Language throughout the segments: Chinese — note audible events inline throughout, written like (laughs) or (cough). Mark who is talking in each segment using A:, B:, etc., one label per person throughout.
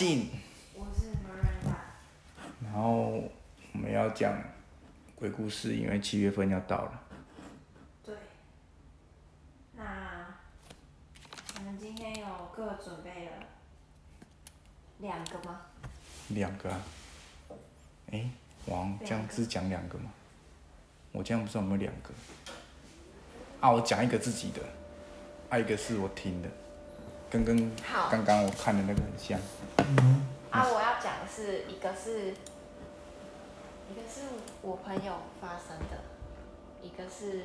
A: 我是 Miranda。
B: 然后我们要讲鬼故事，因为七月份要到了。
A: 对。那我们今天有各准备了两个吗？
B: 两个啊？哎，王这样只讲两个吗？我这样不知道有没有两个。啊，我讲一个自己的，啊一个是我听的，跟跟
A: 好
B: 刚刚我看的那个很像。
A: 啊，我要讲的是一个是，一个是我朋友发生的，一个是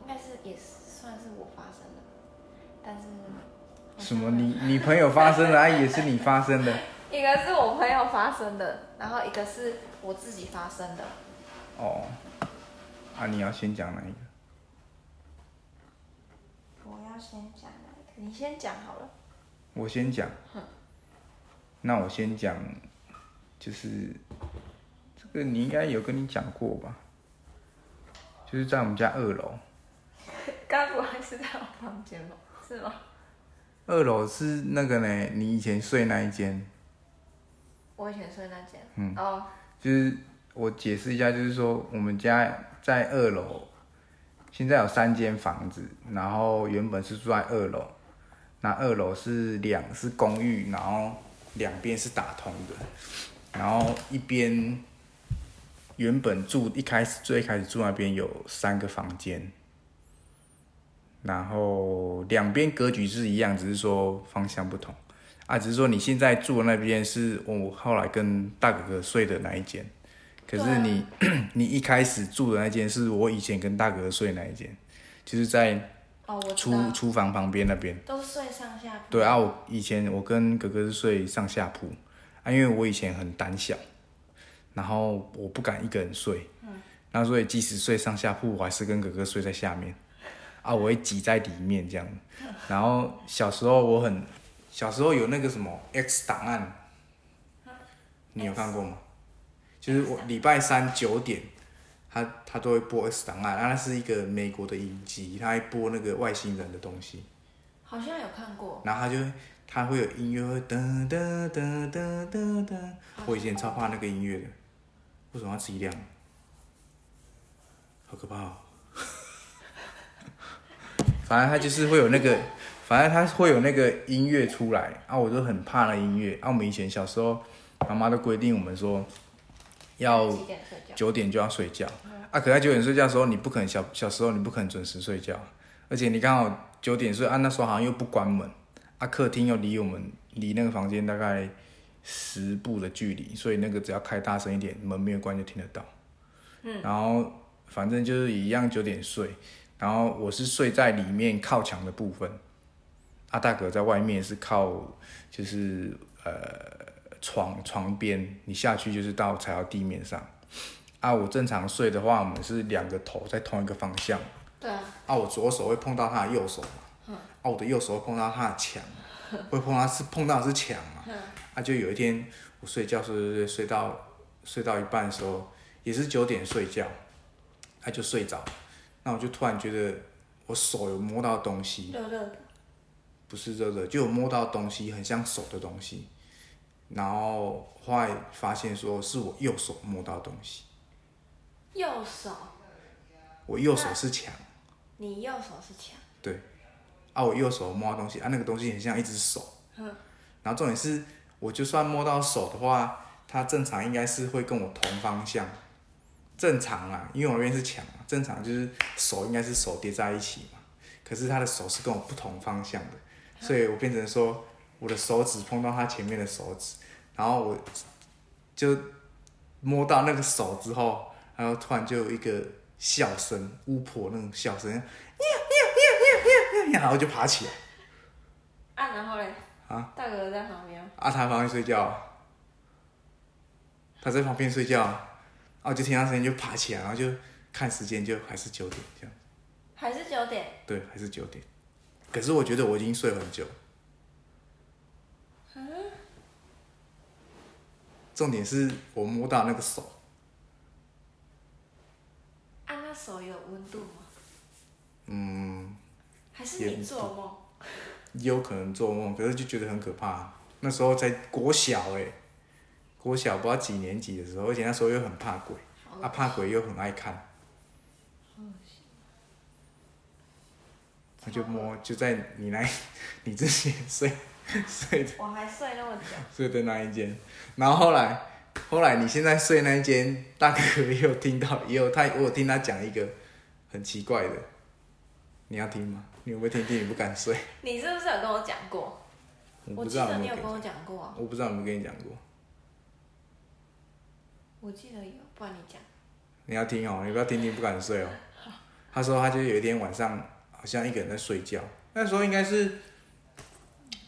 A: 应该是也算是我发生的，但是
B: 什么？你你朋友发生的，啊也是你发生的？(laughs)
A: 一个是我朋友发生的，然后一个是我自己发生的。
B: 哦。啊，你要先讲哪一个？
A: 我要先讲哪一个？你先讲好了。
B: 我先讲。那我先讲，就是这个你应该有跟你讲过吧？就是在我们家二楼，(laughs)
A: 该不会是在我房间吧？是吗？
B: 二楼是那个呢，你以前睡那一间，
A: 我以前睡那间。
B: 嗯
A: 哦，
B: 就是我解释一下，就是说我们家在二楼，现在有三间房子，然后原本是住在二楼，那二楼是两是公寓，然后两边是打通的，然后一边原本住一开始最开始住那边有三个房间，然后两边格局是一样，只是说方向不同。啊，只是说你现在住的那边是我后来跟大哥哥睡的那一间，可是你、(clears throat) 你一开始住的那间是我以前跟大哥哥睡那一间，就是在
A: 哦，我
B: 厨，厨房旁边那边。
A: 都睡上下铺。
B: 对啊，我以前我跟哥哥是睡上下铺，啊，因为我以前很胆小，然后我不敢一个人睡，嗯，那所以即使睡上下铺，我还是跟哥哥睡在下面，啊，我会挤在里面这样，然后小时候我很，小时候有那个什么 X 档案，你有看过吗？就是我礼拜三九点，他他都会播 S 档案，啊，那是一个美国的影集，他还播那个外星人的东西。
A: 好像有看过。
B: 然后他就他会有音乐会噔噔噔噔噔噔，我以前超怕那个音乐的，为什么要自己亮？好可怕哦！(laughs) 反正他就是会有那个，反正他会有那个音乐出来啊，我就很怕那音乐啊。我们以前小时候，妈妈都规定我们说要
A: 几点睡觉？
B: 九点就要睡觉啊。可在九点睡觉的时候，你不可能小小时候你不可能准时睡觉，而且你刚好九点睡啊，那时候好像又不关门啊，客厅又离我们离那个房间大概十步的距离，所以那个只要开大声一点，门没有关就听得到。嗯，然后反正就是一样九点睡，然后我是睡在里面靠墙的部分，阿大哥在外面是靠就是呃床床边，你下去就是到踩到地面上。啊，我正常睡的话，我们是两个头在同一个方向。
A: 对啊，
B: 啊，我左手会碰到他的右手嘛，啊，我的右手会碰到他的墙，会碰到是碰到的是墙嘛，啊，就有一天我睡觉睡睡睡睡到睡到一半的时候，也是九点睡觉，他就睡着，那我就突然觉得我手有摸到东西，
A: 热热的。
B: 不是热热，就有摸到东西，很像手的东西，然后后来发现说是我右手摸到东西，
A: 右手，
B: 我右手是墙。
A: 你右手是墙。
B: 对，啊，我右手摸到东西，啊，那个东西很像一只手。然后重点是，我就算摸到手的话，它正常应该是会跟我同方向。正常啊，因为我那边是墙嘛，正常就是手应该是手叠在一起嘛。可是他的手是跟我不同方向的，所以我变成说，我的手指碰到他前面的手指，然后我就摸到那个手之后，然后突然就有一个笑声，巫婆那种笑声，然后就爬起来，
A: 啊，然后嘞？
B: 啊。
A: 大哥哥在旁边。
B: 啊，他在旁边睡觉，他在旁边睡觉，然后就听到声音就爬起来，然后就看时间，就还是九点这样，
A: 还是九点？
B: 对，还是九点。可是我觉得我已经睡很久。重点是我摸到那个手，
A: 啊，那手有温度吗？
B: 嗯，
A: 还是你做梦？
B: 也有可能做梦，可是就觉得很可怕。那时候才国小哎、国小不知道几年级的时候，而且那时候又很怕鬼，啊怕鬼又很爱看，他就摸就在你来 (laughs) 你之前睡 (laughs) 睡的
A: 我还睡那么久，(laughs)
B: 睡的那一间，然后后来后来你现在睡那一间，大哥也有听到，也有他我有听他讲一个很奇怪的，你要听吗？你有没有听听？你不敢睡？
A: 你是不是有跟我讲过？
B: 我不知道有
A: 你有跟我讲过啊，
B: 我不知道有没有跟你讲过。
A: 我记得有，不然你讲。
B: 你要听哦，你不要听听不敢睡哦。(laughs) 他说他就有一天晚上好像一个人在睡觉，那时候应该是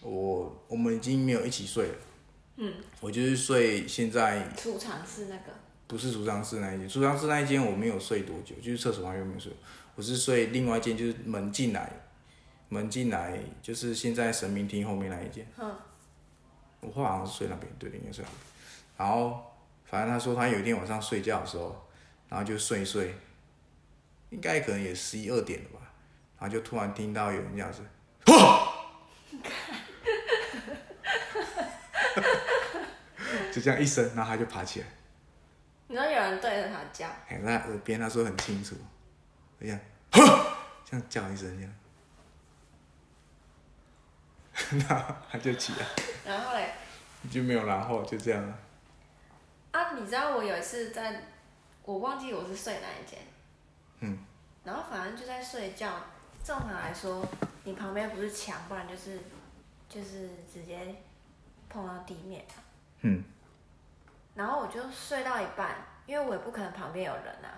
B: 我我们已经没有一起睡了。
A: 嗯，
B: 我就是睡现在
A: 储藏室那个，
B: 不是储藏室那一间，储藏室那一间我没有睡多久，就是厕所旁边没有睡，我是睡另外一间，就是门进来，门进来就是现在神明厅后面那一间。
A: 嗯，
B: 我后来好像是睡那边，对，应该睡那边。然后反正他说他有一天晚上睡觉的时候，然后就睡一睡，应该可能也十一二点了吧，然后就突然听到有人这样子，就这样一声，然后他就爬起来，
A: 你说有人对着他叫，
B: 哎，在他耳边他说很清楚，这样，(laughs) 这样叫一声这样，(laughs) 然后他就起来，
A: 然后嘞，
B: 就没有然后，就这样了。
A: 啊，你知道我有一次在，我忘记我是睡哪一间，
B: 嗯，
A: 然后反正就在睡觉。正常来说，你旁边不是墙，不然就是就是直接碰到地面。
B: 嗯，
A: 然后我就睡到一半，因为我也不可能旁边有人啊，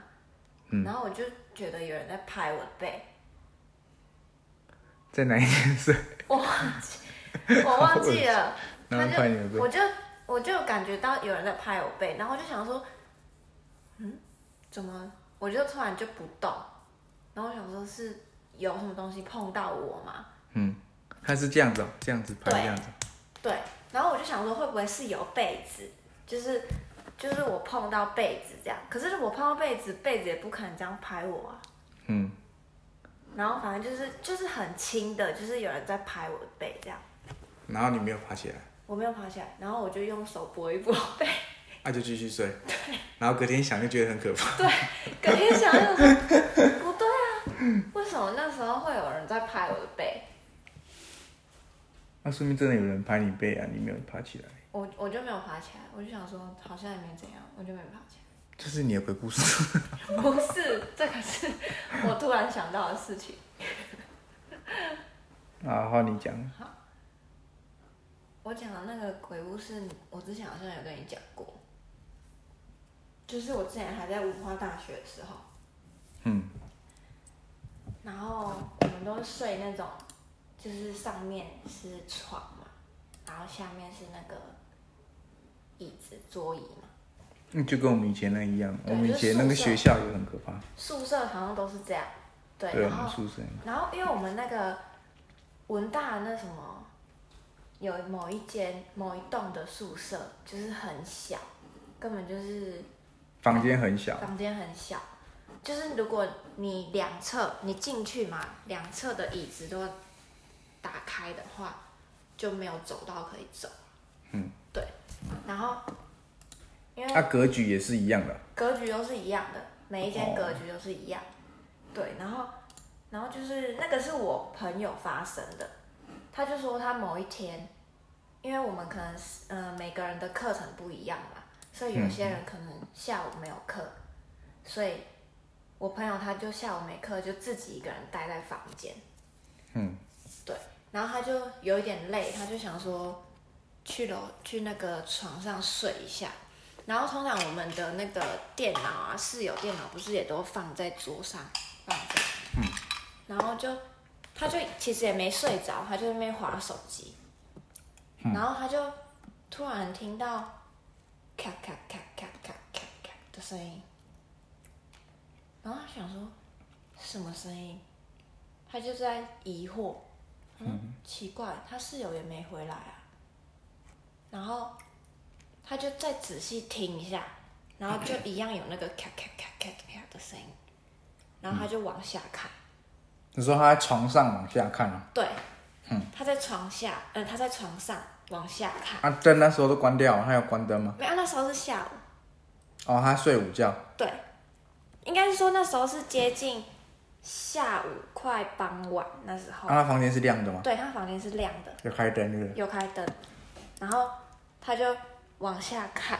B: 嗯
A: 然后我就觉得有人在拍我的背，
B: 在哪一件事？(laughs)
A: 我忘记，我忘记了，(laughs) 他就我就我就感觉到有人在拍我背，然后我就想说，嗯，怎么？我就突然就不动，然后我想说是有什么东西碰到我吗？
B: 嗯，他是这样子、哦，这样子拍
A: 对
B: 这样子。
A: 对，然后我就想说会不会是有被子，就是就是我碰到被子这样，可是我碰到被子，被子也不可能这样拍我啊。
B: 嗯，
A: 然后反正就是就是很轻的，就是有人在拍我的背这样，
B: 然后你没有爬起来，
A: 我没有爬起来，然后我就用手拨一拨背，
B: 那、就继续睡。对 (laughs) 然后隔天想就觉得很可怕。(laughs)
A: 对隔天想想说不对啊，为什么那时候会有人在拍我的背？
B: 那说明真的有人拍你背啊，你没有爬起来，
A: 我我就没有爬起来，我就想说好像也没怎样，我就没爬起来
B: 这是你的鬼故事。(laughs)
A: 不是，这个是我突然想到的事情。(laughs)
B: 啊，换你讲。
A: 好我讲的那个鬼屋是我之前好像有跟你讲过，就是我之前还在文化大学的时候，
B: 嗯，
A: 然后我们都是睡那种，就是上面是床嘛，然后下面是那个椅子桌椅嘛。
B: 那就跟我们以前那一样，我们以前那个学校也很可怕。
A: 宿舍好像都是这样，对，
B: 对，我
A: 然后
B: 们宿舍。
A: 然后因为我们那个文大那什么，有某一间某一栋的宿舍就是很小，根本就是
B: 房间很小，
A: 房间很小，就是如果你两侧你进去嘛，两侧的椅子都打开的话，就没有走道可以走。
B: 嗯，
A: 对，然后因为
B: 它、格局也是一样的。
A: 格局都是一样的，每一间
B: 哦
A: 格局都是一样。对，然后，然后就是那个是我朋友发生的，他就说他某一天，因为我们可能是呃每个人的课程不一样嘛，所以有些人可能下午没有课，所以我朋友他就下午没课，就自己一个人待在房间。
B: 嗯，
A: 对，然后他就有一点累，他就想说去楼去那个床上睡一下。然后通常我们的那个电脑啊，室友电脑不是也都放在桌上放着，
B: 嗯，
A: 然后就他就其实也没睡着，他就在那边划手机，
B: 嗯。
A: 然后他就突然听到咔咔咔咔咔咔咔的声音，然后他想说什么声音，他就在疑惑，嗯，奇怪，他室友也没回来啊，然后他就再仔细听一下，然后就一样有那个咔咔咔咔咔的声音，然后他就往下看，
B: 你说他在床上往下看啊？
A: 对，
B: 嗯
A: 他在床下，呃，他在床上往下看。
B: 啊，灯那时候都关掉，他有关灯吗？
A: 没有，那时候是下午。
B: 哦，他睡午觉。
A: 对，应该是说那时候是接近下午快傍晚那时候。
B: 啊，他房间是亮的吗？
A: 对，他房间是亮的，
B: 有开灯是不是？
A: 有开灯，然后他就往下看，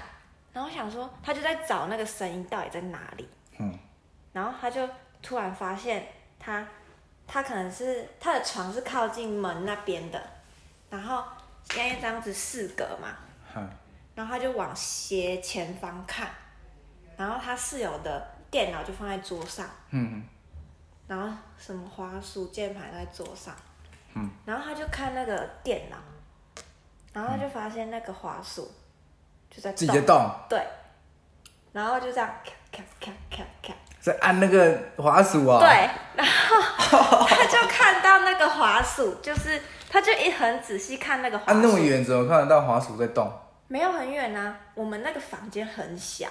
A: 然后想说他就在找那个声音到底在哪里，
B: 嗯，
A: 然后他就突然发现他他可能是他的床是靠近门那边的，然后因为这样子四格嘛，
B: 嗯，
A: 然后他就往斜前方看，然后他室友的电脑就放在桌上，
B: 嗯。
A: 然后什么滑鼠、键盘在桌上，
B: 嗯，
A: 然后他就看那个电脑，然后他就发现那个滑鼠就在
B: 自己在动，
A: 对，然后就这样咔咔咔咔咔，
B: 在按那个滑鼠啊。。
A: 对，然后他就看到那个滑鼠，就是他就一很仔细看那个滑
B: 按
A: 鼠，
B: 那么远，怎么看得到滑鼠在动？
A: 没有很远啊，我们那个房间很小。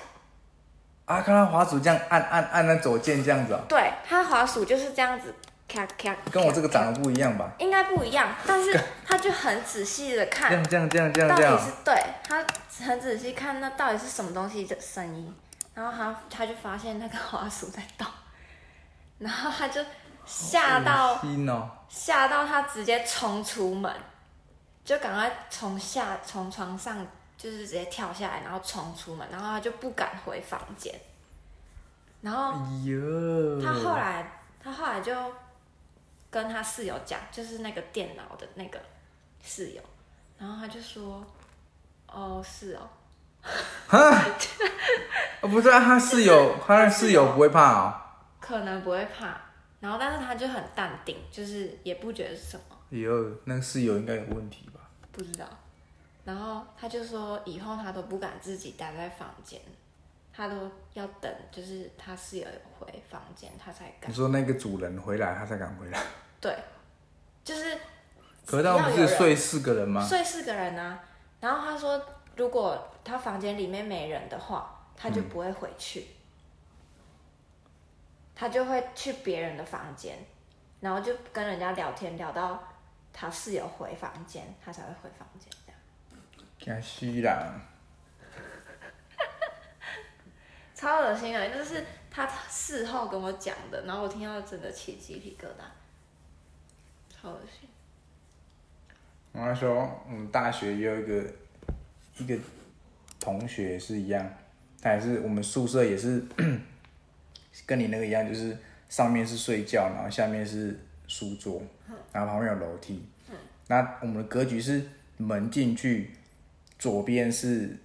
B: 啊，看到滑鼠这样按按按那左键这样子啊，
A: 对，它滑鼠就是这样子，咔咔。
B: 跟我这个长得不一样吧？
A: 应该不一样，但是他就很仔细的看这，
B: 样这样这样这样
A: 到底，是对他很仔细看那到底是什么东西的声音，然后他他就发现那个滑鼠在动，然后他就吓到。吓到他直接冲出门，就赶快从下从床上就是直接跳下来，然后冲出门，然后他就不敢回房间，然后
B: 哎，
A: 他后来他后来就跟他室友讲，就是那个电脑的那个室友，然后他就说，哦是哦，
B: 啊不是啊，他室友，(laughs) 他的室友不会怕哦。
A: 可能不会怕，然后但是他就很淡定，就是也不觉得是什么。
B: 哎呦，那个室友应该有问题吧？
A: 不知道。然后他就说以后他都不敢自己待在房间，他都要等，就是他室友回房间，他才敢
B: 你。说那个主人回来，他才敢回来。
A: 对，就是
B: 可是他们不是睡四个人吗？
A: 睡四个人啊。然后他说，如果他房间里面没人的话，他就不会回去，他就会去别人的房间，然后就跟人家聊天，聊到他室友回房间，他才会回房间这样。
B: 惊死人！
A: 超恶心的，就是他事后跟我讲的，然后我听到真的起鸡皮疙瘩，超恶心。
B: 我那时候我们大学也有一个一个同学是一样，他也是我们宿舍也是 (clears throat) 跟你那个一样，就是上面是睡觉，然后下面是书桌，然后旁边有楼梯。那我们的格局是门进去，左边是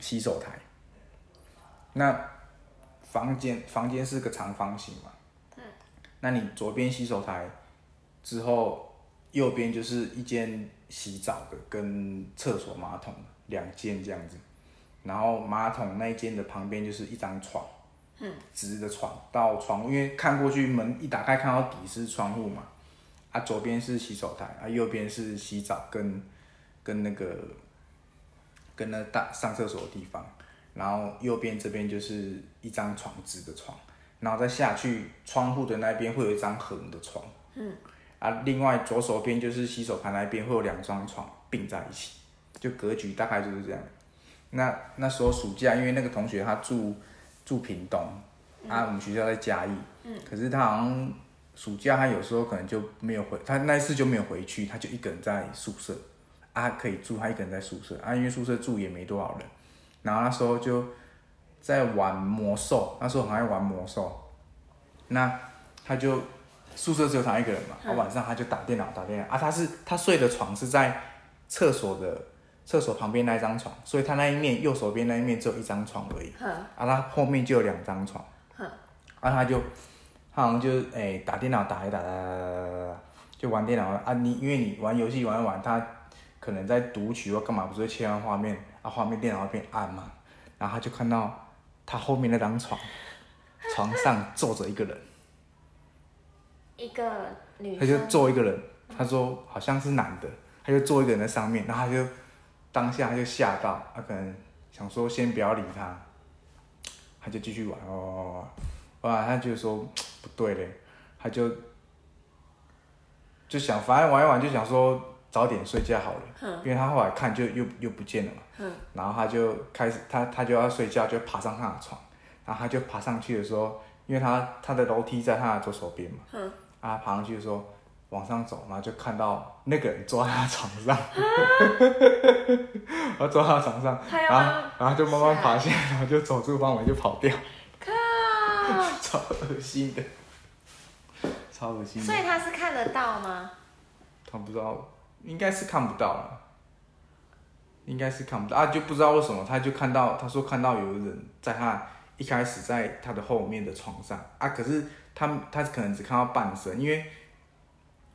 B: 洗手台。那房间房间是个长方形嘛，那你左边洗手台之后，右边就是一间洗澡的跟厕所马桶两间这样子，然后马桶那一间的旁边就是一张床，嗯，直的床到窗户，因为看过去门一打开看到底是窗户嘛，啊左边是洗手台，啊右边是洗澡跟跟那个跟那大上厕所的地方，然后右边这边就是一张床直的床，然后再下去窗户的那边会有一张横的床，嗯，啊，另外左手边就是洗手台那边会有两张床并在一起，就格局大概就是这样。那那时候暑假，因为那个同学他住住屏东，啊，我们学校在嘉义，嗯，可是他好像暑假他有时候可能就没有回，他那一次就没有回去，他就一个人在宿舍，啊，可以住他一个人在宿舍，啊，因为宿舍住也没多少人，然后那时候就在玩魔兽，那时候很爱玩魔兽，那他就宿舍只有他一个人嘛，啊，晚上他就打电脑打电脑。啊，他是他睡的床是在厕所的厕所旁边那一张床，所以他那一面右手边那一面只有一张床而已，
A: 哼
B: 啊，他后面就有两张床，
A: 哼
B: 啊，他就他好像就诶、打电脑打一打打打打打打，就玩电脑啊，你因为你玩游戏玩一玩，他可能在读取或干嘛，不是会切换画面啊，画面电脑会变暗嘛，然后他就看到他后面那张床，床上坐着一个人，(laughs)
A: 一个女
B: 他就，坐一个人，他说好像是男的，他就坐一个人在上面，然后他就当下他就吓到，他可能想说先不要理他，他就继续玩哦，玩完他就说不对嘞，他就就想反正玩一玩就想说早点睡觉好了，
A: 嗯。
B: 因为他后来看就又又不见了嘛，
A: 嗯。
B: 然后他就开始他他就要睡觉，就爬上他的床，然后他就爬上去的时候，因为他他的楼梯在他的左手边嘛，
A: 嗯。
B: 啊，他爬上去的时候往上走，然后就看到那个人坐在他床上，(laughs) 然后坐在他床上，然后然后就慢慢爬下来，然后就走出房门就跑掉，
A: 靠，(laughs)
B: 超恶心的，超恶心的。
A: 所以他是看得到吗？
B: 他不知道，应该是看不到了，应该是看不到。啊，就不知道为什么，他就看到，他说看到有人在他一开始在他的后面的床上。啊，可是他他可能只看到半身，因为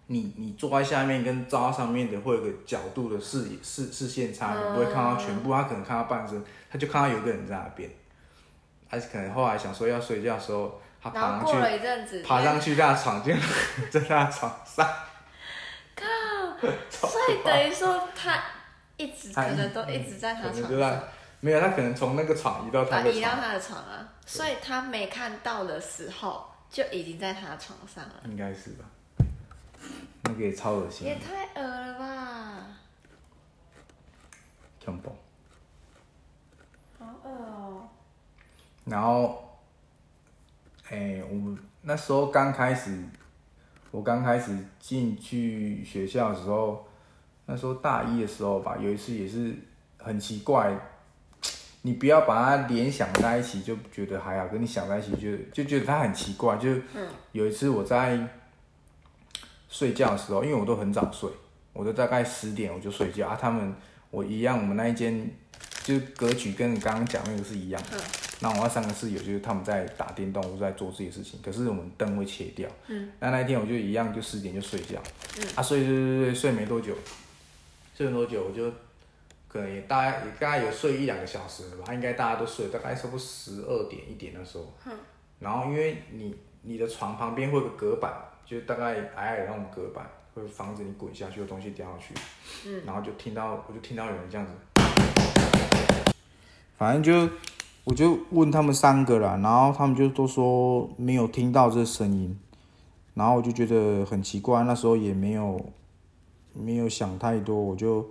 B: 你你坐在下面跟照到上面的会有个角度的视野视视线差，你不会看到全部，他可能看到半身，他就看到有个人在那边，而且可能后来想说要睡觉的时候，他爬上去爬上去他的床，就在他床上。(laughs)
A: 所以等于说他一直可能都一直在他床上，
B: 没有，他可能从那个床移到他的床，
A: 移到他的床啊，所以他没看到的时候就已经在他的床上了，
B: 应该是吧？那个也超恶心。
A: 也，太恶了吧，
B: 恐怖。
A: 好恶哦，
B: 然后，哎、我们那时候刚开始，我刚开始进去学校的时候，那时候大一的时候吧，有一次也是很奇怪，你不要把它联想在一起，就觉得还好，跟你想在一起就就觉得它很奇怪。就有一次我在睡觉的时候，因为我都很早睡，我都大概十点我就睡觉啊。他们我一样，我们那一间就是格局跟你刚刚讲那个是一样的。那我那三个室友就是他们在打电动或在做自己的事情，可是我们灯会切掉。嗯。那那一天我就一样，就十点就睡觉。嗯。啊，睡睡睡睡睡没多久，睡没多久我就可能也大概也大概有睡一两个小时了吧，应该大家都睡，大概差不多十二点一点的时候。嗯。然后因为你你的床旁边会有个隔板，就是大概矮矮的那种隔板，会防止你滚下去有东西掉下去。嗯。然后就听到我就听到有人这样子。反正就我就问他们三个啦，然后他们就都说没有听到这声音，然后我就觉得很奇怪，那时候也没有没有想太多，我就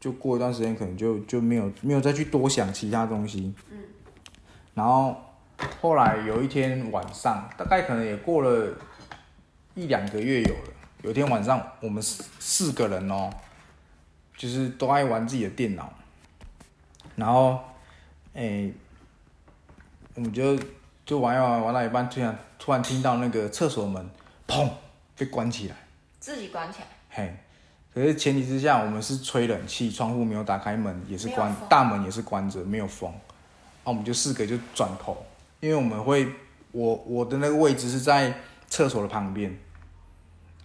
B: 就过一段时间可能就就没有没有再去多想其他东西，嗯，然后后来有一天晚上，大概可能也过了一两个月有了，有一天晚上我们四四个人哦，就是都爱玩自己的电脑。然后，诶、我们就就玩一玩玩到一半，突然突然听到那个厕所门砰被关起来，
A: 自己关起来，
B: 嘿。可是前提之下，我们是吹冷气，窗户没有打开，门也是关大门也是关着，没有风。啊，我们就四个就转头，因为我们会，我我的那个位置是在厕所的旁边，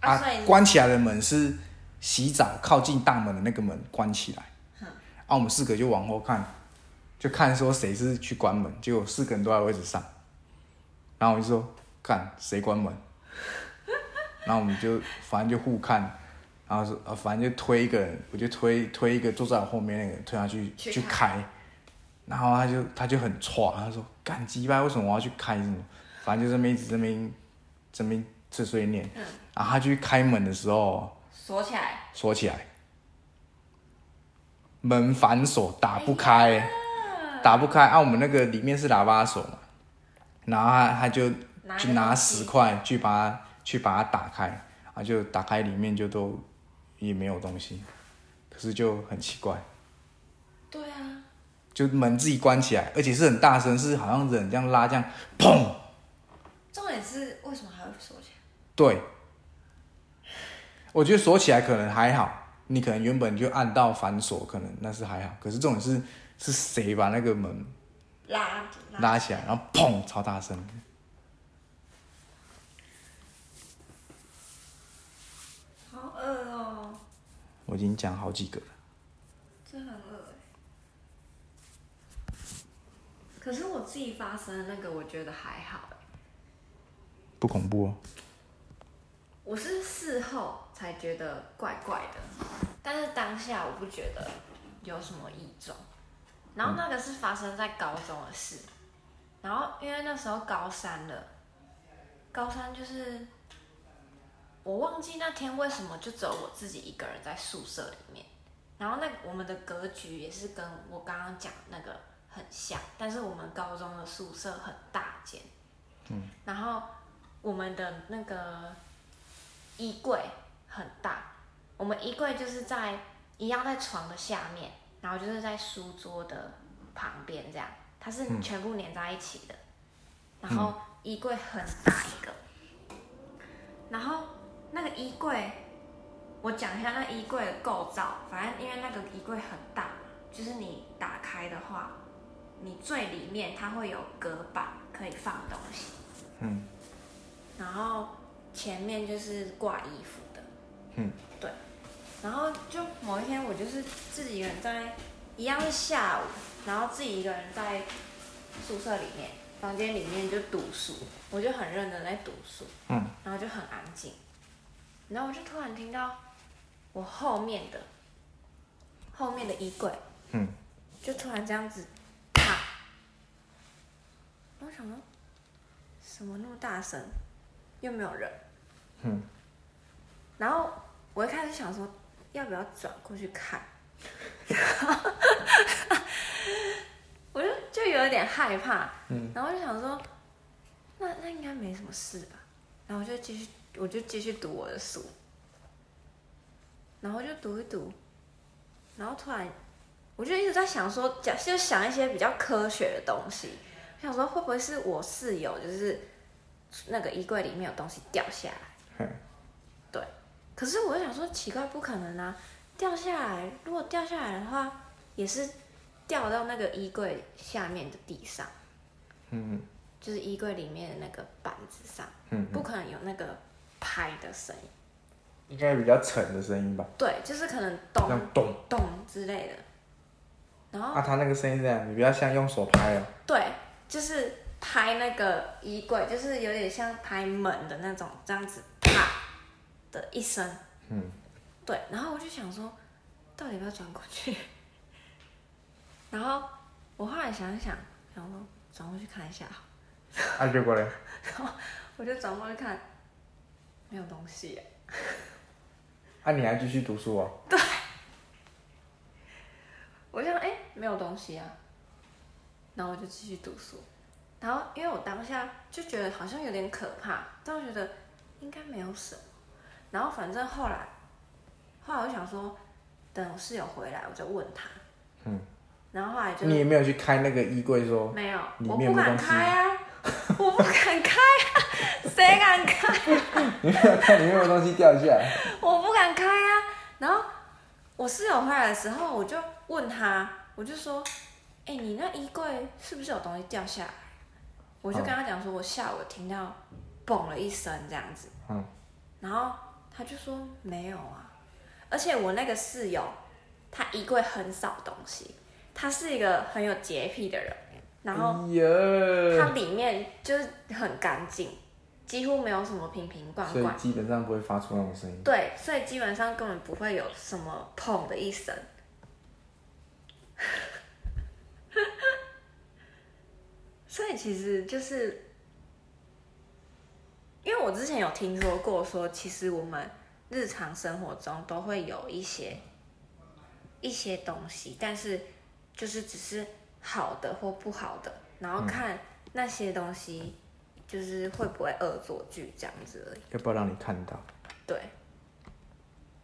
A: 啊
B: 关起来的门是洗澡靠近大门的那个门关起来。啊，我们四个就往后看，就看说谁是去关门，结果四个人都在位置上，然后我就说看谁关门，(laughs) 然后我们就反正就互看，然后说呃反正就推一个人，我就推推一个坐在我后面那个人推下去
A: 去
B: 去开，然后他就他就很错，他说干鸡巴为什么我要去开？什么，反正就这么一直这边这边碎碎念，然后他去开门的时候。
A: 锁起来，
B: 锁起来，门反锁打不开，打不开。啊，我们那个里面是喇叭锁嘛，然后他他就去拿
A: 东西
B: 十块去把它去把它打开，啊，就打开里面就都也没有东西，可是就很奇怪，
A: 对啊，
B: 就门自己关起来，而且是很大声，是好像人这样拉这样，砰，
A: 重点是为什么还会锁起来？
B: 对，我觉得锁起来可能还好，你可能原本就按到反锁，可能那是还好。可是这种是是谁把那个门
A: 拉
B: 拉起来，然后砰，超大声。
A: 好饿哦、
B: 我已经讲好几个了，
A: 这很饿哎。可是我自己发生的那个，我觉得还好哎。
B: 不恐怖哦。
A: 我是事后才觉得怪怪的，但是当下我不觉得有什么异状。然后那个是发生在高中的事，然后因为那时候高三了，高三就是我忘记那天为什么就只有我自己一个人在宿舍里面，然后那我们的格局也是跟我刚刚讲那个很像，但是我们高中的宿舍很大间，
B: 嗯，
A: 然后我们的那个衣柜很大，我们衣柜就是在一样在床的下面，然后就是在书桌的旁边这样，它是
B: 嗯。
A: 全部连在一起的，然后衣柜很大一个，然后那个衣柜，我讲一下那衣柜的构造，反正因为那个衣柜很大，就是你打开的话，你最里面它会有隔板可以放东西。
B: 嗯。
A: 然后前面就是挂衣服的，
B: 嗯，
A: 对。然后就某一天，我就是自己一个人在，一样是下午，然后自己一个人在宿舍里面，房间里面就读书，我就很认真在读书，
B: 嗯，
A: 然后就很安静，然后我就突然听到我后面的后面的衣柜，
B: 嗯，
A: 就突然这样子，啪，我想说，什么那么大声，又没有人，
B: 嗯，
A: 然后我一开始想说，要不要转过去看，(laughs) 我就就有一点害怕，
B: 嗯，
A: 然后我就想说，那那应该没什么事吧，然后我就继续，我就继续读我的书，然后就读一读，然后突然，我就一直在想说，讲就想一些比较科学的东西，我想说会不会是我室友就是那个衣柜里面有东西掉下来。可是我就想说奇怪，不可能啊！掉下来，如果掉下来的话，也是掉到那个衣柜下面的地上，
B: 嗯
A: 就是衣柜里面的那个板子上，
B: 嗯
A: 不可能有那个拍的声音。
B: 应该比较沉的声音吧，
A: 对，就是可能咚
B: 像咚。
A: 咚之类的。然后
B: 啊，他那个声音这样，你不要像用手拍哦。
A: 对，就是拍那个衣柜，就是有点像拍门的那种，这样子啪的一生。
B: 嗯，
A: 对，然后我就想说，到底要不要转过去？(laughs) 然后我后来想一想，想说转过去看一下好，(laughs)
B: 啊，结果嘞，
A: 我就转过去看，没有东西耶。
B: 啊，你还继续读书哦？(laughs)
A: 我就想，哎、没有东西啊，然后我就继续读书。然后因为我当下就觉得好像有点可怕，但我觉得应该没有什么。然后反正后来，后来我想说，等我室友回来，我就问他。
B: 嗯。
A: 然后后来就
B: 你也没有去开那个衣柜说，
A: 没有，我不敢开啊，(laughs) 我不敢开啊，谁敢开？
B: 你没有看里面有东西掉下来。(laughs)
A: 我不敢开啊。然后我室友回来的时候，我就问他，我就说：“哎、你那衣柜是不是有东西掉下来？”我就跟他讲说，我下午有听到嘣了一声这样子，
B: 嗯，
A: 然后他就说没有啊，而且我那个室友他衣柜很少东西，他是一个很有洁癖的人，然后。
B: 哎呀，
A: 它里面就是很干净，几乎没有什么瓶瓶罐
B: 所以
A: 罐。
B: 基本上不会发出那种声音。
A: 对，所以基本上根本不会有什么砰的一声。(laughs) 所以其实就是，因为我之前有听说过说，其实我们日常生活中都会有一些一些东西，但是就是只是好的或不好的，然后看那些东西就是会不会恶作剧这样子而已。
B: 要不要让你看到？
A: 对。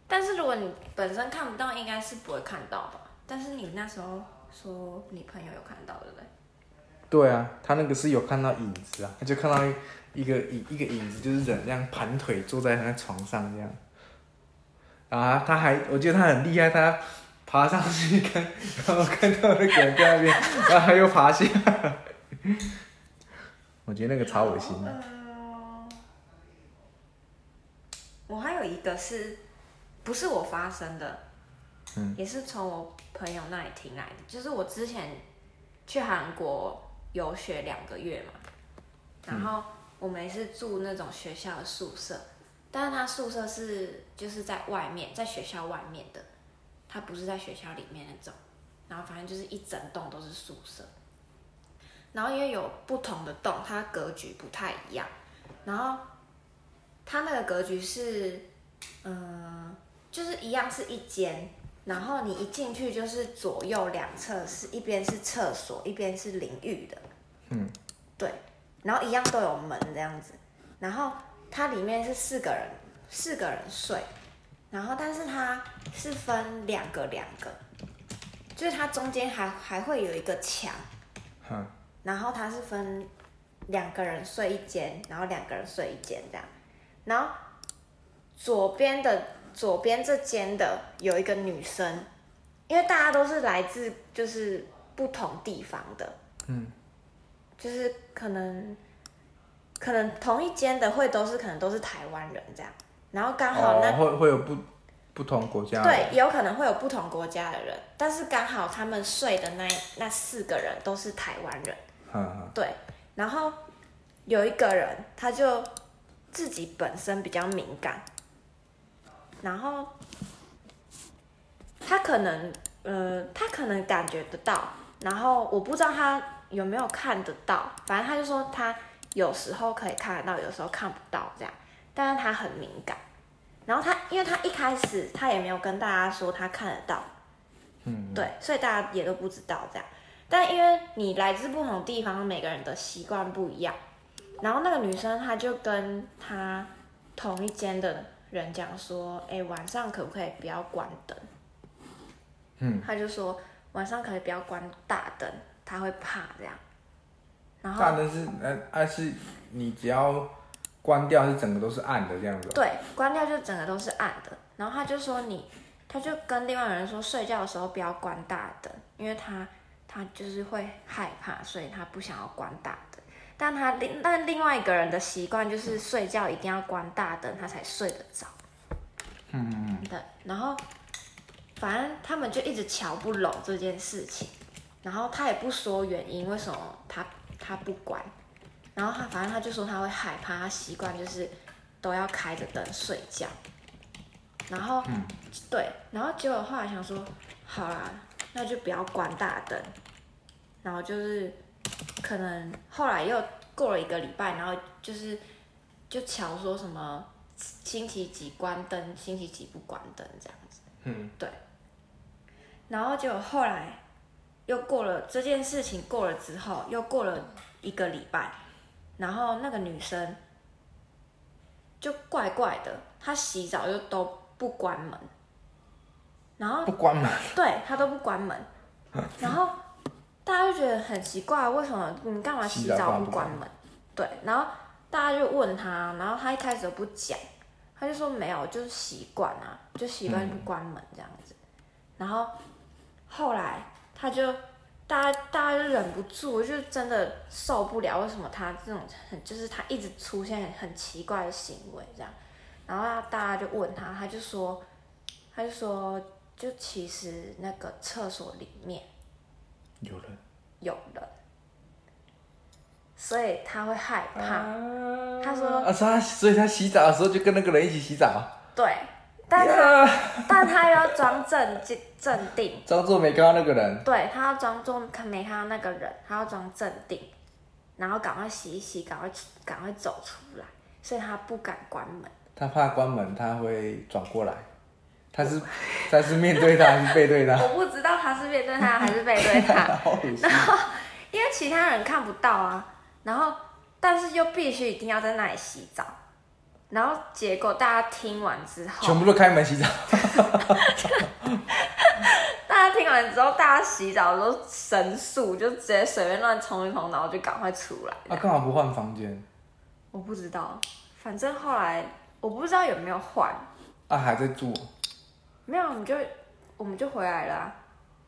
A: 但是如果你本身看不到，应该是不会看到吧？但是你那时候说你朋友有看到，对不对？
B: 对啊，他那个是有看到影子啊，他就看到一一个一一个影子，就是人这样盘腿坐在他那床上这样。啊，他还，我觉得他很厉害，他爬上去看，(laughs) 然后看到那个人在那边，然后他又爬下来。(laughs) 我觉得那个超恶心的。
A: 嗯，我还有一个是，不是我发生的，
B: 嗯，
A: 也是从我朋友那里听来的。就是我之前去韩国游学两个月嘛，然后我们也是住那种学校的宿舍，但是他宿舍是就是在外面，在学校外面的，它不是在学校里面那种。然后反正就是一整栋都是宿舍，然后因为有不同的栋，它格局不太一样，然后它那个格局是，嗯、就是一样是一间，然后你一进去就是左右两侧是一边是厕所，一边是淋浴的，
B: 嗯，
A: 对，然后一样都有门这样子，然后它里面是四个人，四个人睡，然后但是它是分两个两个，就是它中间还还会有一个墙。
B: 哼，
A: 然后它是分两个人睡一间，然后两个人睡一间这样，然后左边的左边这间的有一个女生，因为大家都是来自就是不同地方的，
B: 嗯，
A: 就是可能可能同一间的会都是可能都是台湾人这样，然后刚好那
B: 哦，会会有不不同国家的
A: 对，也有可能会有不同国家的人，但是刚好他们睡的那那四个人都是台湾人。
B: 哼哼，
A: 对，然后有一个人他就自己本身比较敏感，然后他可能呃，他可能感觉得到，然后我不知道他有没有看得到，反正他就说他有时候可以看得到，有时候看不到这样，但是他很敏感。然后他，因为他一开始他也没有跟大家说他看得到，
B: 嗯，
A: 对，所以大家也都不知道这样。但因为你来自不同地方，每个人的习惯不一样。然后那个女生她就跟她同一间的人讲说：“哎，晚上可不可以不要关灯？”
B: 嗯，
A: 他就说晚上可以不要关大灯，他会怕这样。然后
B: 大灯是呃，啊是你只要关掉，是整个都是暗的这样子哦。
A: 对，关掉就整个都是暗的。然后他就说你，他就跟另外人说，睡觉的时候不要关大灯，因为他他就是会害怕，所以他不想要关大灯。但他另但另外一个人的习惯就是睡觉一定要关大灯，他才睡得着。
B: 嗯。嗯嗯，
A: 对，然后反正他们就一直瞧不拢这件事情，然后他也不说原因，为什么他他不关，然后他反正他就说他会害怕，他习惯就是都要开着灯睡觉，然后、对，然后结果后来想说，好啦，那就不要关大灯，然后就是可能后来又过了一个礼拜，然后就是就瞧说什么星期几关灯，星期几不关灯这样子。
B: 嗯，对
A: 然后就后来又过了这件事情过了之后，又过了一个礼拜，然后那个女生就怪怪的，她洗澡就都不关门，然后
B: 不关门，
A: 对她都不关门，然后大家就觉得很奇怪，为什么你干嘛洗
B: 洗澡不关
A: 门？对，然后大家就问他，然后他一开始都不讲，他就说没有，就是习惯啊，就习惯不关门这样子。然后后来他就大家大家就忍不住，就真的受不了，为什么他这种很就是他一直出现很很奇怪的行为这样，然后大家就问他，他就说，他就说，就其实那个厕所里面
B: 有人。
A: 有人，所以他会害怕。他说
B: 啊，所以他所以他洗澡的时候就跟那个人一起洗澡，
A: 对，但她
B: 呀 (laughs)
A: 但他要装镇静镇定，
B: 装作没看到那个人。
A: 对他要装作看没看到那个人，他要装镇定，然后赶快洗一洗，赶快赶快走出来，所以他不敢关门。
B: 他怕关门，他会转过来。他是他是面对他还是背对他？(laughs)
A: 我不知道他是面对他还是背对他，(laughs)
B: 然后。
A: 因为其他人看不到啊，然后但是又必须一定要在那里洗澡，然后结果大家听完之后，
B: 全部都开门洗澡。(laughs)
A: 大家听完之后，大家洗澡都神速，就直接随便乱冲一冲，然后就赶快出来。
B: 那，干嘛不换房间？
A: 我不知道，反正后来我不知道有没有换，
B: 啊，还在住。
A: 没有我们就我们就回来了、啊。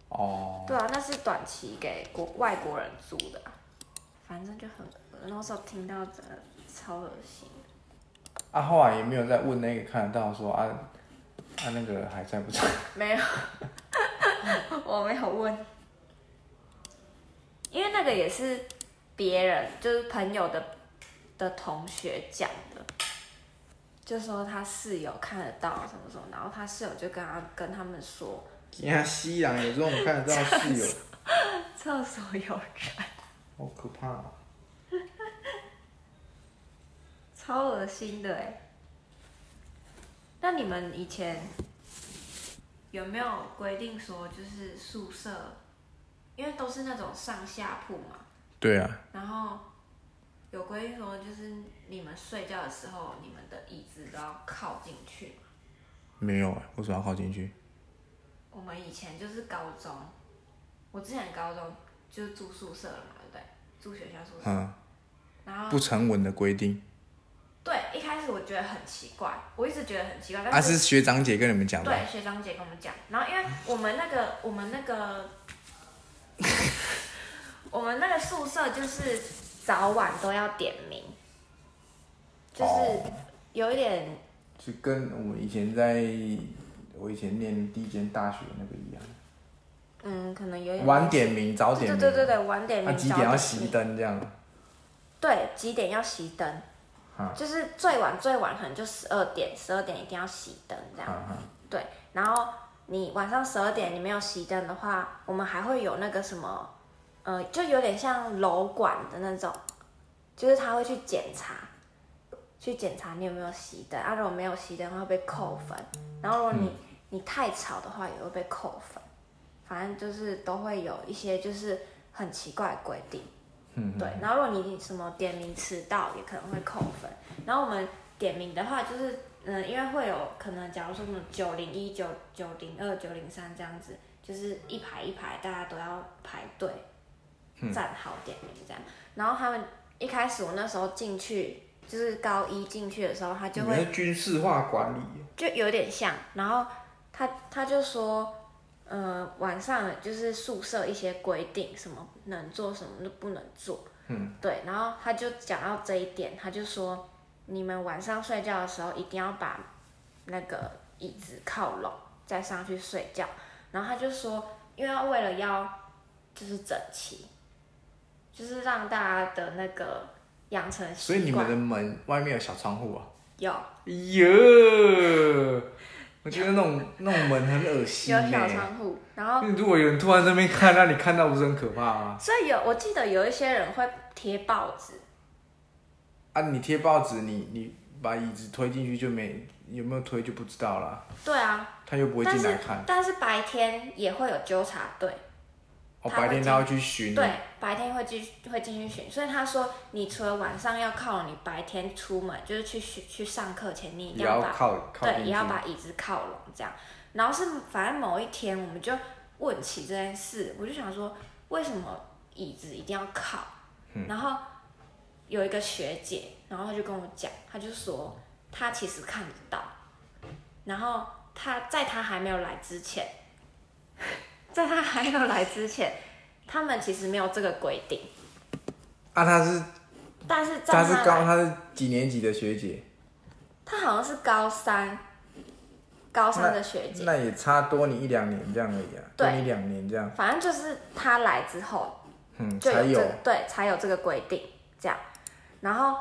B: 哦，
A: 对啊，那是短期给国外国人租的啊、反正就很恶，那时候听到真的超恶心。
B: 啊，后来也没有再问那个看得到说啊啊那个还在不在？
A: 没有，(laughs) 我没有问，因为那个也是别人，就是朋友的的同学讲的，就说他室友看得到什么什么，然后他室友就跟他跟他们说，
B: 呀，西洋有这种看得到室友，(laughs)
A: 厕所有人，
B: 好可怕、啊。
A: 超恶心的哎。那你们以前有没有规定说，就是宿舍，因为都是那种上下铺嘛，
B: 对啊，
A: 然后有规定说，就是你们睡觉的时候，你们的椅子都要靠进去嘛。
B: 没有啊，为什么要靠进去？
A: 我们以前就是高中，我之前高中就是住宿舍了嘛，对不对？住学校宿舍，
B: 嗯，
A: 然后
B: 不成文的规定。
A: 对，一开始我觉得很奇怪，我一直觉得很奇怪，
B: 啊，
A: 但是
B: 是学长姐跟你们讲的。
A: 对学长姐跟我们讲，然后因为我们那个我们那个我们那个宿舍就是早晚都要点名，就是
B: 哦
A: 有一点
B: 就跟我们以前在我以前念第一间大学那个一样，
A: 嗯，可能有点
B: 晚点名早点名。
A: 对对对对，晚点
B: 那、
A: 名，
B: 几点要熄灯这样？
A: 对，几点要熄灯？就是最晚最晚可能就十二点，十二点一定要熄灯这样。对，然后你晚上十二点你没有熄灯的话，我们还会有那个什么，呃，就有点像楼管的那种，就是他会去检查，去检查你有没有熄灯，啊，如果没有熄灯会被扣分，然后如果你、你太吵的话也会被扣分，反正就是都会有一些就是很奇怪的规定。
B: 嗯，
A: 对，然后如果你什么点名迟到，也可能会扣分。然后我们点名的话，就是嗯，因为会有可能，假如说什么九零一、九九零二、九零三这样子，就是一排一排，大家都要排队站好点名这样。然后他们一开始我那时候进去，就是高一进去的时候，他就会
B: 军事化管理。
A: 就有点像，然后他他就说，呃，晚上就是宿舍一些规定，什么能做，什么都不能做。
B: 嗯，
A: 对，然后他就讲到这一点，他就说，你们晚上睡觉的时候一定要把那个椅子靠拢，再上去睡觉。然后他就说，因为为了要就是整齐，就是让大家的那个养成习惯。
B: 所以你们的门外面有小窗户啊？
A: 有
B: 哟，我觉得那种那种门很恶心
A: 有
B: 呢、
A: 小窗户，然后
B: 如果有人突然在那边看，那你看到不是很可怕吗？
A: 所以有，我记得有一些人会贴报纸，
B: 啊，你贴报纸，你你把椅子推进去就没有没有推就不知道了，
A: 对啊，
B: 他又不会
A: 但是
B: 进来看。
A: 但是白天也会有纠察队，
B: 哦，
A: 他会
B: 白天他会去巡。
A: 对，白天会进会进去巡，所以他说，你除了晚上要靠，你白天出门就是去去去上课前，你一定
B: 也要
A: 把对。也要把椅子靠拢这样。然后是反正某一天我们就问起这件事，我就想说，为什么椅子一定要靠？
B: 嗯
A: 然后有一个学姐，然后她就跟我讲，她就说她其实看得到，然后她在她还没有来之前，在他还没有来之前，他们其实没有这个规定，
B: 啊，他是
A: 但是在
B: 他是高，他是几年级的学姐？
A: 他好像是高三，高三的学姐。
B: 那也差多你一两年这样而已啊，多你两年这样，
A: 反正就是他来之后
B: 嗯，
A: 就
B: 才有
A: 对才有这个规定这样，然后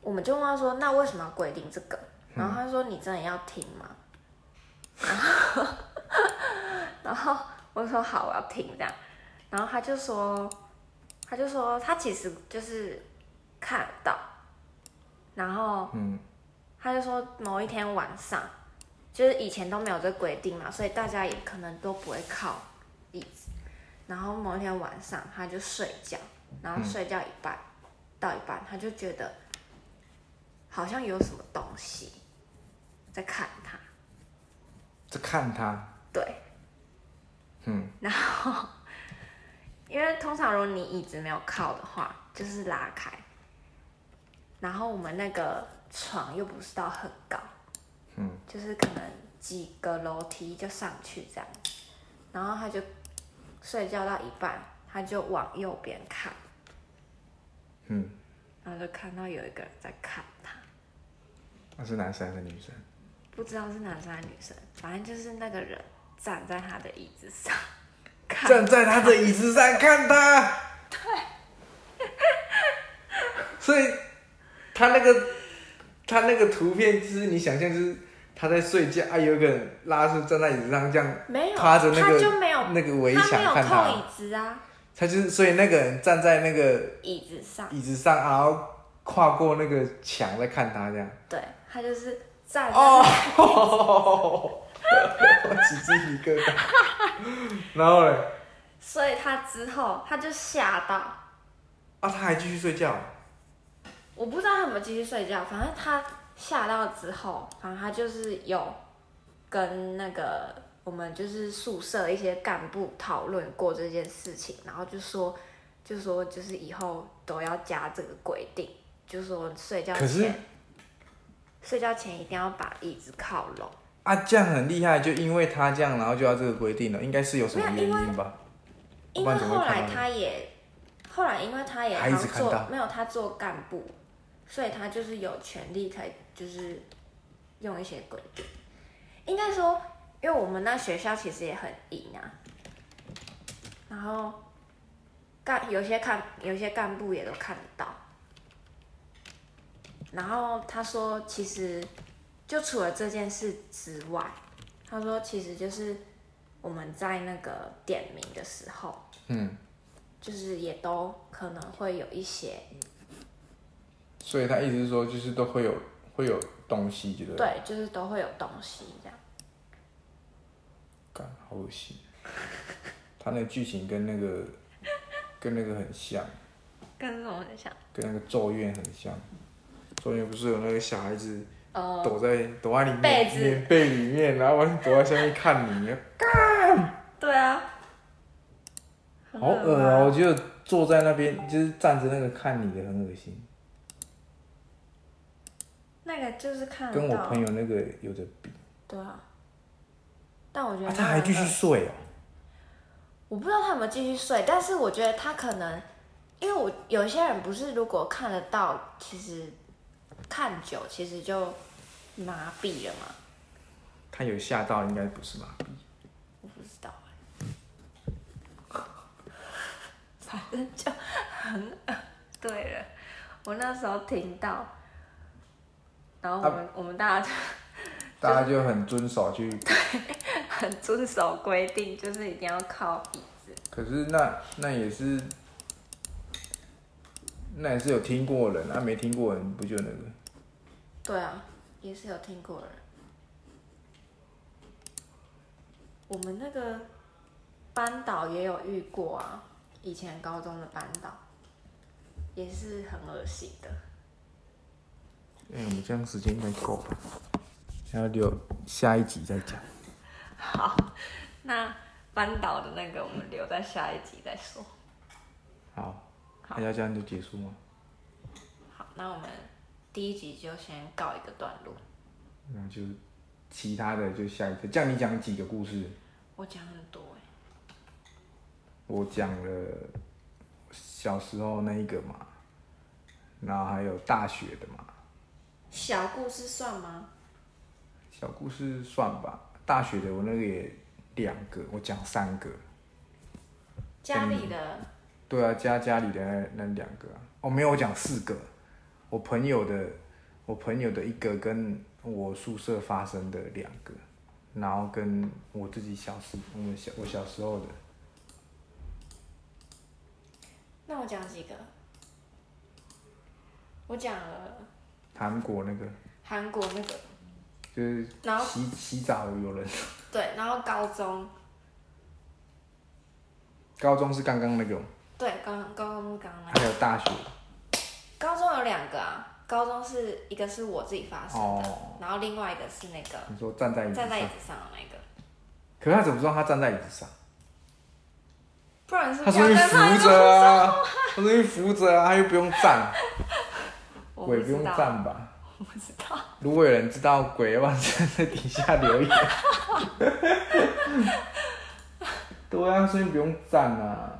A: 我们就问他说，那为什么要规定这个？
B: 嗯
A: 然后他说你真的要听吗？然 (laughs) 后 (laughs) 然后我说好，我要听这样，然后他就说他就说他其实就是看得到，然后
B: 嗯，
A: 他就说某一天晚上，就是以前都没有这规定嘛，所以大家也可能都不会靠椅子。然后某一天晚上，他就睡觉，然后睡觉一半、到一半，他就觉得好像有什么东西在看他，
B: 在看他，
A: 对，
B: 嗯，
A: 然后因为通常如果你椅子没有靠的话，就是拉开，然后我们那个床又不是到很高，
B: 嗯，
A: 就是可能几个楼梯就上去这样，然后他就睡觉到一半，他就往右边看，
B: 嗯，
A: 然后就看到有一个人在看他，
B: 那是男生还是女生？
A: 不知道是男生还是女生，反正就是那个人站在他的椅子上 (laughs) 看
B: 站在他的椅子上看他。对。(laughs) 所以他那个他那个图片就是你想象就是他在睡觉啊，有一个人拉出站在椅子上这样
A: 没有，
B: 趴着那个
A: 他就没有
B: 那个围
A: 他没
B: 墙看
A: 有扣椅子啊，
B: 他就是所以那个人站在那个
A: 椅子上，
B: 椅子上，然后跨过那个墙在看他这样。
A: 对他就是站在
B: 哦，(laughs) (laughs) 我起鸡皮疙瘩。然后嘞，
A: 所以他之后他就吓到，
B: 啊，他还继续睡觉。
A: 我不知道他有没有继续睡觉，反正他吓到之后，反正他就是有跟那个我们就是宿舍一些干部讨论过这件事情，然后就说就说就是以后都要加这个规定，就说睡觉前睡觉前一定要把椅子靠拢。
B: 啊，这样很厉害，就因为他这样，然后就要这个规定了，应该是有什么原因吧？
A: 因为后来他也，后来因为他也做没有他做干部，所以他就是有权利可以就是用一些规定。应该说，因为我们那学校其实也很硬啊，然后干有些看有些干部也都看得到。然后他说，其实就除了这件事之外，他说其实就是我们在那个点名的时候，
B: 嗯，
A: 就是也都可能会有一些
B: 所以他意思是说，就是都会有会有东西，觉得
A: 对，就是都会有东西这样。
B: 干好恶心。他那个剧情跟那个跟那个很像，
A: 跟什么很像？
B: 跟那个咒怨很像。咒怨不是有那个小孩子
A: 呃，
B: 躲在躲在里面
A: 被子
B: 棉被里面，然后完躲在下面看你，(laughs)
A: 对啊，
B: 好恶
A: 可怕
B: 哦、我觉得坐在那边就是站着那个看你的很恶心，
A: 那个就是看
B: 跟我朋友那个有的比。
A: 对啊，但我觉得、
B: 啊，他还继续，睡哦、
A: 我不知道他有没有继续睡，但是我觉得他可能，因为我有些人不是如果看得到，其实看久其实就麻痹了吗，
B: 他有吓到，应该不是麻痹。
A: 我不知道哎、反正就很恶。对了，我那时候听到，然后我们、我们大家就 (laughs)
B: 大家就很遵守去对，
A: 很遵守规定，就是一定要靠椅子。
B: 可是那那也是，那也是有听过人，啊没听过人不就那个？
A: 对啊，也是有听过的人。我们那个班导也有遇过啊，以前高中的班导，也是很恶心的。
B: 哎、我们这样时间应该够了，还要留下一集再讲。(laughs)
A: 好，那班导的那个我们留在下一集再说。
B: 好，
A: 好
B: 那要这样就结束吗？
A: 好，那我们第一集就先告一个段落。
B: 那就其他的就下一次。这样你讲几个故事？
A: 我讲很多哎、
B: 我讲了小时候那一个嘛，然后还有大学的嘛，
A: 小故事算吗？
B: 小故事算吧。大学的我那个也两个，我讲三个。
A: 家里的
B: 对啊，加家里的那那两个啊，哦没有，我讲四个。我朋友的，我朋友的一个跟我宿舍发生的两个，然后跟我自己小时我们小我小时候的，
A: 那我讲几个？我讲了
B: 韩国那个。
A: 韩国那个，
B: 就是
A: 然后
B: 洗洗澡有人，
A: 对，然后高中，
B: 高中是刚刚那个，
A: 对，高高中刚刚那个，
B: 还有大学
A: 高中有两个啊，高中是一个是我自己发生的，
B: 哦。
A: 然后另外一个是那个
B: 你说站在椅子上，
A: 站在椅子上的那个，
B: 可是他怎么知道他站在椅子上？
A: 不然是
B: 他说你
A: 不要跟他
B: 扶着啊，他说你扶着啊，他又不用站，(laughs)
A: 我
B: 鬼不用
A: 知道，
B: 站吧？
A: 我不知道，
B: 如果有人知道鬼，要不然在底下留言。(laughs) 对啊，所以不用站啊。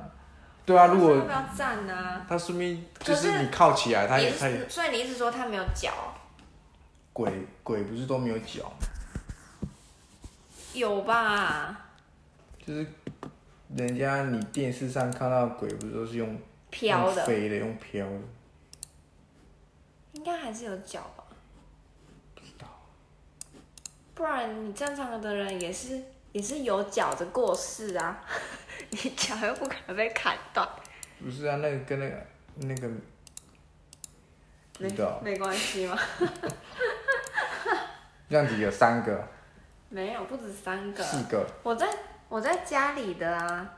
B: 对啊，如果
A: 为什么不要站呢？
B: 他顺便就
A: 可是
B: 是你靠起来，他
A: 你
B: 也他也
A: 是所以你一直说他没有脚，
B: 鬼鬼不是都没有脚，
A: 有吧？
B: 就是人家你电视上看到鬼，不是都是用
A: 飘的
B: 用，飞的，用飘的。
A: 应该还是有脚吧？
B: 不知道。
A: 不然你正常的人也是也是有脚的过世啊，你脚又不可能被砍断，
B: 不是啊，那个跟那个那个，
A: 没没关系吗？(laughs)
B: 这样子有？三个、
A: 没有，不止三个。
B: 四个？
A: 我在我在家里的啊，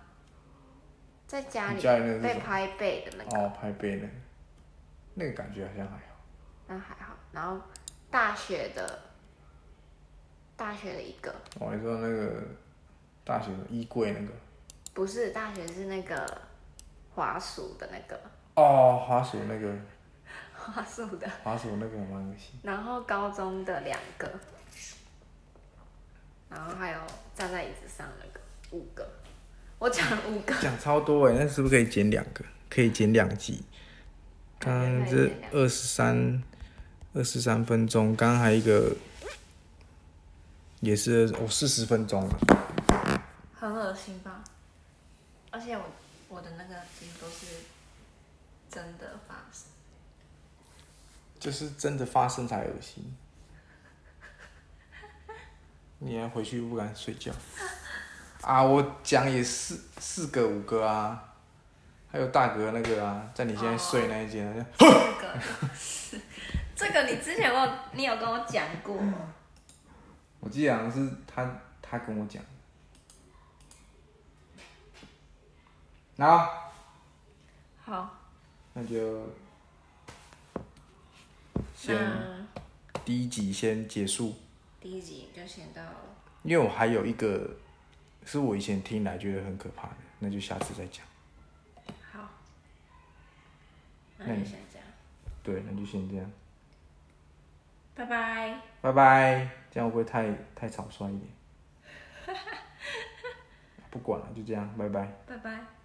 A: 在家里被拍背的那个，
B: 哦，拍背那个，那个感觉好像还好。
A: 那还好。然后大学的，大学的一个，
B: 哦，你说那个大学的衣柜那个？
A: 不是大学是那个滑鼠的那个
B: 哦，滑鼠那个，(laughs)
A: 滑鼠的，
B: 滑鼠那个蛮恶心。
A: 然后高中的两个，然后还有站在椅子上那个五个，我讲了五个，
B: 讲超多哎，那是不是可以减两个？可以减两集。刚刚这二十三，二十三分钟，刚刚还有一个，也是哦四十分钟了。
A: 很恶心吧？而且我我的那个几乎都是真的发生。
B: 就是真的发生才恶心。你还回去不敢睡觉啊？我讲也四四个五个啊，还有大哥那个啊，在你现在睡那一间，(laughs)
A: 这个是这个，你之前我有你有跟我讲过，
B: 我记得好像是他他跟我讲。好，
A: 好，
B: 那就先第一集先结束，
A: 第一集就先到，
B: 因为我还有一个是我以前听来觉得很可怕的，那就下次再讲。
A: 好，那就先这样，
B: 对，那就先这样，
A: 拜拜。
B: 拜拜。这样会不会太太草率一点？(laughs) 不管了，就这样，拜拜。
A: 拜拜。